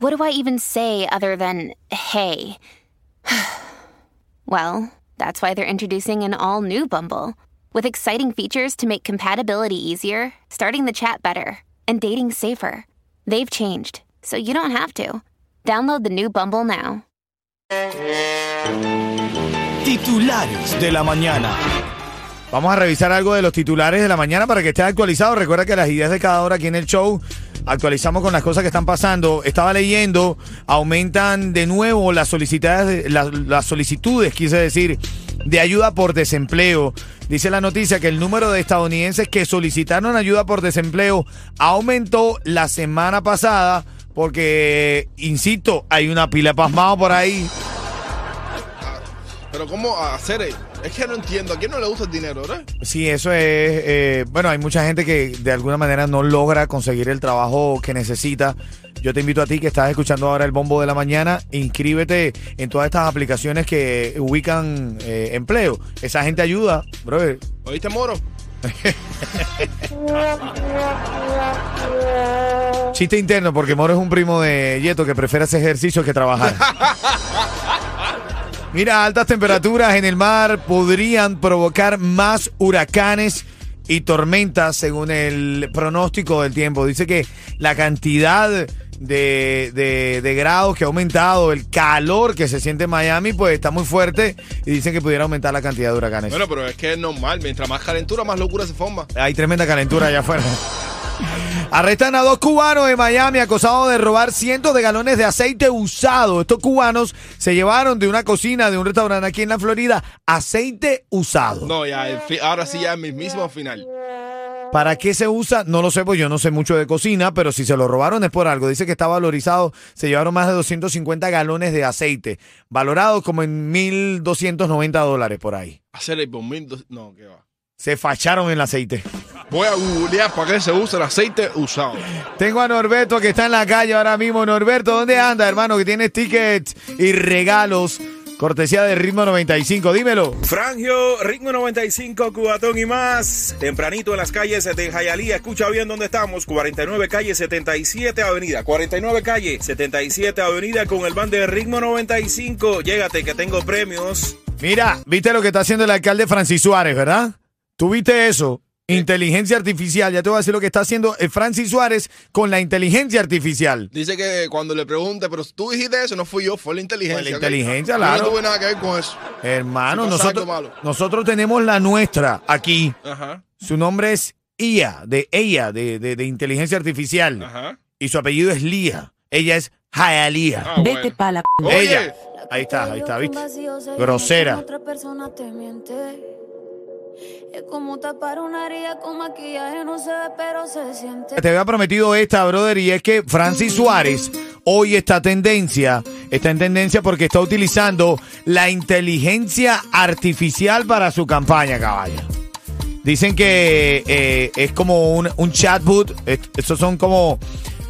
what do I even say other than hey? well, that's why they're introducing an all new Bumble with exciting features to make compatibility easier, starting the chat better, and dating safer. They've changed, so you don't have to. Download the new Bumble now. Titulares de la mañana. Vamos a revisar algo de los titulares de la mañana para que esté actualizado. Recuerda que las ideas de cada hora aquí en el show actualizamos con las cosas que están pasando. Estaba leyendo, aumentan de nuevo las solicitudes, las, solicitudes, quise decir, de ayuda por desempleo. Dice la noticia que el número de estadounidenses que solicitaron ayuda por desempleo aumentó la semana pasada porque, insisto, hay una pila pasmado por ahí. Pero ¿cómo hacer? Es que no entiendo. ¿A quién no le gusta el dinero, verdad? Sí, eso es. eh, bueno, hay mucha gente que de alguna manera no logra conseguir el trabajo que necesita. Yo te invito a ti que estás escuchando ahora el bombo de la mañana. Inscríbete en todas estas aplicaciones que ubican eh, empleo. Esa gente ayuda, brother. ¿Oíste, Moro? Chiste interno, porque Moro es un primo de Yeto que prefiere hacer ejercicio que trabajar. Mira, altas temperaturas en el mar podrían provocar más huracanes y tormentas según el pronóstico del tiempo. Dice que la cantidad de, de- de grados que ha aumentado, el calor que se siente en Miami, pues está muy fuerte y dicen que pudiera aumentar la cantidad de huracanes. Bueno, pero es que es normal. Mientras más calentura, más locura se forma. Hay tremenda calentura allá afuera. Arrestan a dos cubanos en Miami acusados de robar cientos de galones de aceite usado. Estos cubanos se llevaron de una cocina de un restaurante aquí en la Florida aceite usado. No, ya, ahora sí ya el mismo final. ¿Para qué se usa? No lo sé, pues yo no sé mucho de cocina, pero si se lo robaron es por algo. Dice que está valorizado, se llevaron más de 250 galones de aceite, valorado como en 1.290 dólares por ahí. Hacer el por mil dos- No, qué va. Se facharon el aceite. Voy a googlear para qué se usa el aceite usado. Tengo a Norberto que está en la calle ahora mismo. Norberto, ¿dónde anda, hermano? Que tienes tickets y regalos. Cortesía de Ritmo 95. Dímelo. Frangio, Ritmo 95, Cubatón y más. Tempranito en las calles de Jayalía. Escucha bien dónde estamos. 49 calle 77 Avenida. 49 calle 77 Avenida con el band de Ritmo 95. Llégate que tengo premios. Mira, ¿viste lo que está haciendo el alcalde Francis Suárez, verdad? ¿Tú viste eso? Inteligencia artificial. Ya te voy a decir lo que está haciendo el Francis Suárez con la inteligencia artificial. Dice que cuando le pregunte, pero tú dijiste eso, no fui yo, fue la inteligencia. Fue la inteligencia, Yo claro. No tuve nada que ver con eso. Hermano, Si nosotros, nosotros tenemos la nuestra aquí. Ajá, Su nombre es IA, de ella, de, de- de inteligencia artificial. ajá. Y su apellido es Lía. Ella es Jaelía. Ah, bueno. Vete pa' la... Oye, Ella. Ahí está, ahí está, ¿viste? Grosera. Otra persona te miente. Es como tapar una herida con maquillaje, no se ve, pero se siente. Te había prometido esta, brother, y es que Francis Suárez hoy está tendencia, está en tendencia porque está utilizando la inteligencia artificial para su campaña, caballo. Dicen que eh, es como un, un chatbot, est- estos son como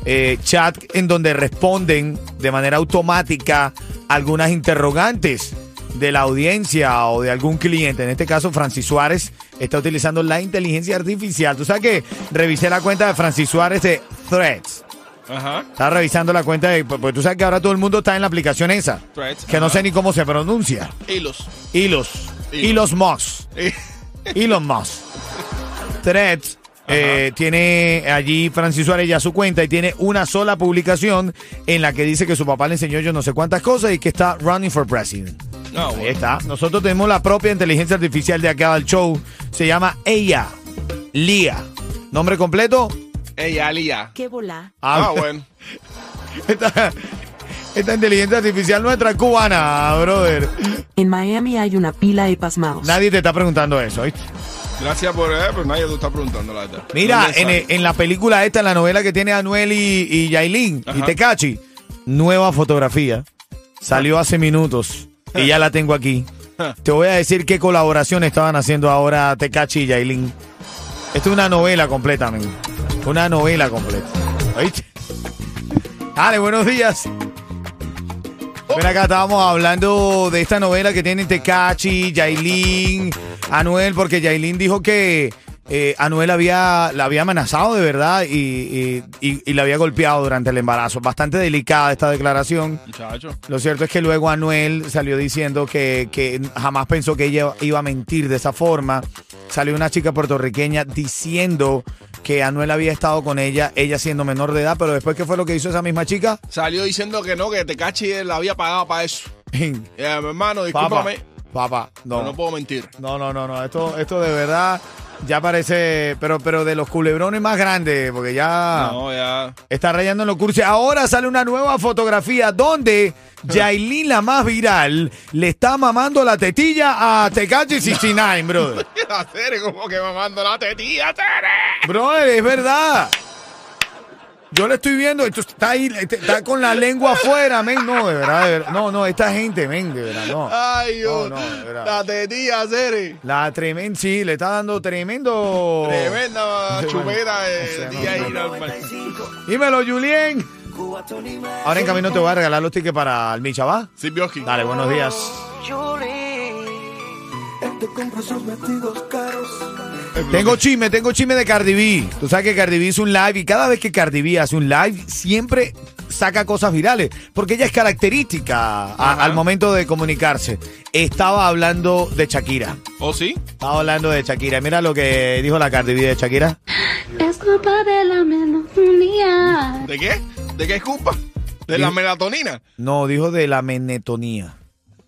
eh, chat en donde responden de manera automática algunas interrogantes de la audiencia o de algún cliente. En este caso, Francis Suárez está utilizando la inteligencia artificial. Tú sabes que revisé la cuenta de Francis Suárez de Threads. Ajá. Estaba revisando la cuenta de. Pues pues tú sabes que ahora todo el mundo está en la aplicación esa. Threads, Que no sé ni cómo se pronuncia. Hilos. Hilos. Hilos. Hilos Moss. Elon Musk. Threads. eh, tiene allí Francis Suárez ya su cuenta y tiene una sola publicación en la que dice que su papá le enseñó yo no sé cuántas cosas y que está running for president. No, Ahí está. Nosotros tenemos la propia inteligencia artificial de acá del show. Se llama ella. Lía. ¿Nombre completo? Ey, Alía. ¿Qué volá? Ah, bueno. Esta, esta inteligencia artificial nuestra es cubana, brother. En Miami hay una pila de pasmados. Nadie te está preguntando eso, ¿viste? Gracias por, eh, pero nadie te está preguntando la verdad. Mira, ¿Dónde en, la película esta, en la novela que tiene Anuel y, y Yailin y Ajá. Tecachi, nueva fotografía. Salió hace minutos y ya la tengo aquí. Te voy a decir qué colaboración estaban haciendo ahora Tecachi y Yailin. Esto es una novela completa, men. Una novela completa. ¿Oíste? Buenos días. Ven acá, estábamos hablando de esta novela que tienen Tecachi, Yailin, Anuel, porque Yailin dijo que eh, Anuel había, la había amenazado de verdad y, y, y- y la había golpeado durante el embarazo. Bastante delicada esta declaración. Muchacho. Lo cierto es que luego Anuel salió diciendo que, que jamás pensó que ella iba a mentir de esa forma. Salió una chica puertorriqueña diciendo que Anuel había estado con ella, ella siendo menor de edad, pero después, ¿qué fue lo que hizo esa misma chica? Salió diciendo que no, que Tecachi la había pagado para eso. Eh, hermano, discúlpame. papá, No. no. no puedo mentir. No, no, no, no. Esto, esto de verdad ya parece, pero, pero de los culebrones más grandes, porque ya No, ya. está rayando en los cursos. Ahora sale una nueva fotografía donde Yailin, la más viral, le está mamando la tetilla a Tecachi 69, brother. Hacer como que mamando la tetilla, Tere. Brother, es verdad. Yo le estoy viendo, esto está ahí, este- está con la lengua afuera, men. No, de verdad, de verdad. No, no, esta gente, men, de verdad, no. Ay, Dios. No, no, de verdad. la tetilla. La tremenda, sí, le está dando tremendo. Tremenda bueno. de O sea, no, día no, y no. normal. Dímelo, Julien. Ahora en camino te voy a regalar los tickets para el Micha, ¿va? Sí, Bioski. Dale, buenos días. Tengo chisme, tengo chisme de Cardi B. Tú sabes que Cardi B hizo un live y cada vez que Cardi B hace un live siempre saca cosas virales porque ella es característica a- al momento de comunicarse. Estaba hablando de Shakira. ¿Oh, sí? Estaba hablando de Shakira. Mira lo que dijo la Cardi B de Shakira. Es culpa de la melancolía. ¿De qué? ¿De qué es culpa? ¿De Sí. la melatonina? No, dijo de la menetonía.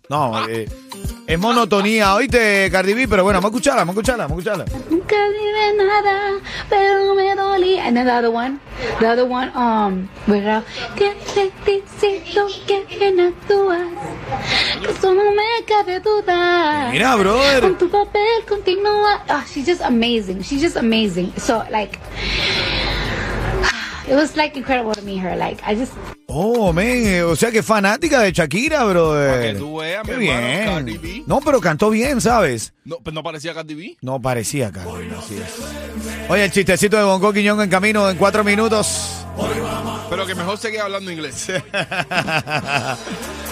No, eh, es monotonía, oíste, Cardi B, pero bueno, vamos a escucharla, vamos a escucharla, vamos a escucharla. Nunca diré nada, pero me dolía. And then the other one, the other one, um, ¿verdad? Que te diciendo que no actúas, que eso no me cabe duda. Mira, brother. Con tu papel continúa. Oh, she's just amazing. She's just amazing. So like, it was like incredible to meet her. Like I just Oh, men, eh, o sea que fanática de Shakira, brother. Para que tú veas, Qué mi hermano, bien. Cardi B. No, pero cantó bien, ¿sabes? No, pues no parecía Cardi B. No parecía, Cardi B, así es. Oye, el chistecito de Bonco Quiñón en camino en cuatro minutos. Pero que mejor seguía hablando inglés.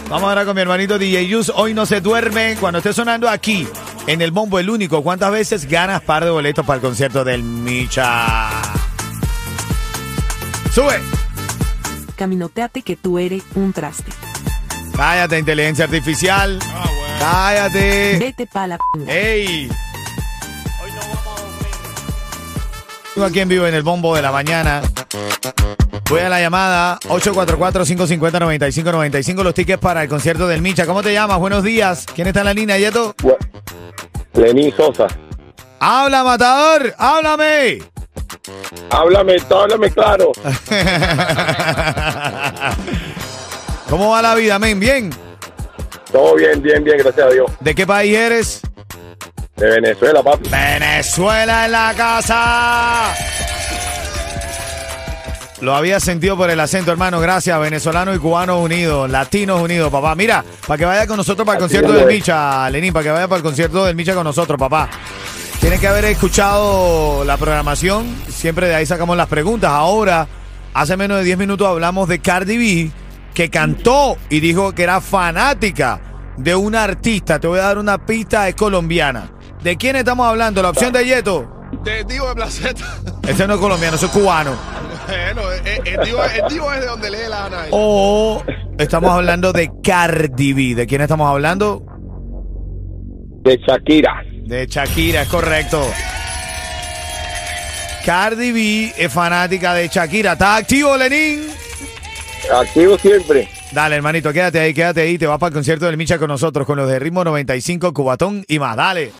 Vamos ahora con mi hermanito DJ Yus. Hoy no se duerme. Cuando esté sonando aquí, en el bombo, el único. ¿Cuántas veces ganas par de boletos para el concierto del Micha? Sube. Caminoteate que tú eres un traste. Cállate, inteligencia artificial. Ah, bueno. Cállate. Vete pa' la p***. ¡Ey! Tengo aquí en vivo en el bombo de la mañana. Voy a la llamada 844-550-9595. Los tickets para el concierto del Micha. ¿Cómo te llamas? Buenos días. ¿Quién está en la línea, Yeto? Lenín Sosa. ¡Habla, matador! ¡Háblame! Háblame, háblame claro. ¿Cómo va la vida, men? ¿Bien? Todo bien, bien, bien, gracias a Dios. ¿De qué país eres? De Venezuela, papi. Venezuela en la casa. Lo había sentido por el acento, hermano. Gracias, venezolanos y cubanos unidos, latinos unidos, papá. Mira, para que vaya con nosotros para el Así concierto del. Micha, Lenín, para que vaya para el concierto del Micha con nosotros, papá. Tienes que haber escuchado la programación. Siempre de ahí sacamos las preguntas. Ahora, hace menos de 10 minutos hablamos de Cardi B, que cantó y dijo que era fanática de una artista. Te voy a dar una pista, es colombiana. ¿De quién estamos hablando? La opción de Yeto. De Divo de Placeta. Este no es colombiano, eso es cubano. bueno, el, el Divo, el Divo es de donde lee la Ana. O estamos hablando de Cardi B. ¿De quién estamos hablando? De Shakira. De Shakira, es correcto. Cardi B es fanática de Shakira. ¿Estás activo, Lenín? Activo siempre. Dale, hermanito, quédate ahí, quédate ahí. Te vas para el concierto del Micha con nosotros, con los de Ritmo 95, Cubatón y más. Dale.